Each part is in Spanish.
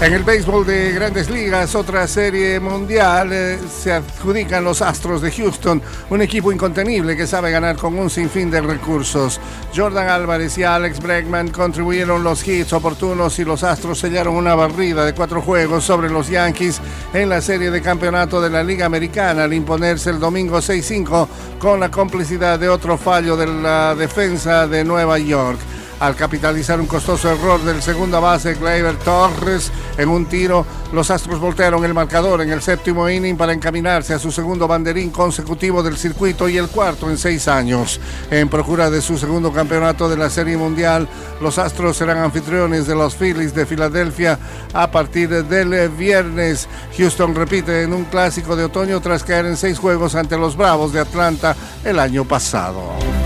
En el béisbol de grandes ligas, otra serie mundial, eh, se adjudican los Astros de Houston, un equipo incontenible que sabe ganar con un sinfín de recursos. Jordan Álvarez y Alex Bregman contribuyeron los hits oportunos y los Astros sellaron una barrida de cuatro juegos sobre los Yankees en la serie de campeonato de la Liga Americana al imponerse el domingo 6-5 con la complicidad de otro fallo de la defensa de Nueva York al capitalizar un costoso error del segunda base Gleyber Torres en un tiro. Los Astros voltearon el marcador en el séptimo inning para encaminarse a su segundo banderín consecutivo del circuito y el cuarto en seis años. En procura de su segundo campeonato de la Serie Mundial, los Astros serán anfitriones de los Phillies de Filadelfia a partir del viernes. Houston repite en un clásico de otoño tras caer en seis juegos ante los Bravos de Atlanta el año pasado.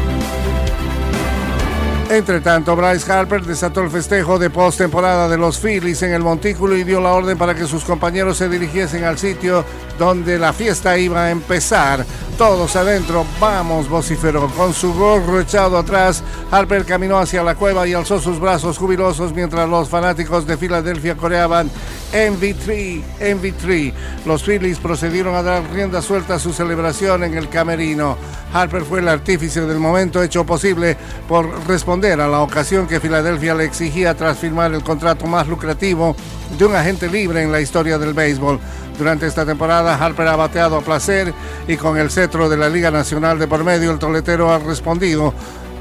Entre tanto, Bryce Harper desató el festejo de postemporada de los Phillies en el montículo y dio la orden para que sus compañeros se dirigiesen al sitio donde la fiesta iba a empezar. Todos adentro, vamos, vociferó. Con su gorro echado atrás, Harper caminó hacia la cueva y alzó sus brazos jubilosos mientras los fanáticos de Filadelfia coreaban MV3, MV3. Los Phillies procedieron a dar rienda suelta a su celebración en el camerino. Harper fue el artífice del momento hecho posible por responder a la ocasión que Filadelfia le exigía tras firmar el contrato más lucrativo de un agente libre en la historia del béisbol. Durante esta temporada, Harper ha bateado a placer y con el cetro de la Liga Nacional de por medio, el toletero ha respondido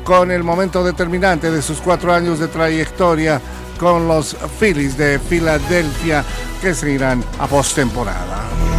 con el momento determinante de sus cuatro años de trayectoria con los Phillies de Filadelfia que se irán a postemporada.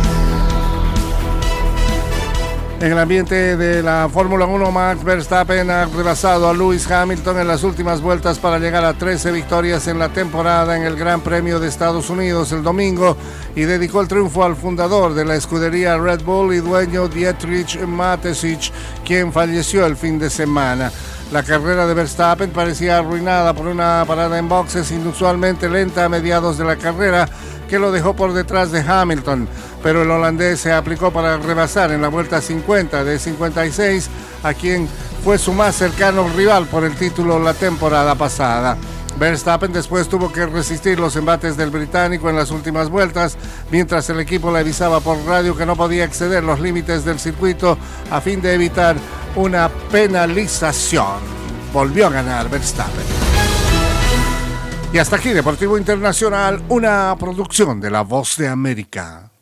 En el ambiente de la Fórmula 1, Max Verstappen ha rebasado a Lewis Hamilton en las últimas vueltas para llegar a 13 victorias en la temporada en el Gran Premio de Estados Unidos el domingo y dedicó el triunfo al fundador de la escudería Red Bull y dueño Dietrich Mateschitz, quien falleció el fin de semana. La carrera de Verstappen parecía arruinada por una parada en boxes inusualmente lenta a mediados de la carrera que lo dejó por detrás de Hamilton, pero el holandés se aplicó para rebasar en la vuelta 50 de 56 a quien fue su más cercano rival por el título la temporada pasada. Verstappen después tuvo que resistir los embates del británico en las últimas vueltas, mientras el equipo le avisaba por radio que no podía exceder los límites del circuito a fin de evitar una penalización. Volvió a ganar Verstappen. Y hasta aquí Deportivo Internacional, una producción de La Voz de América.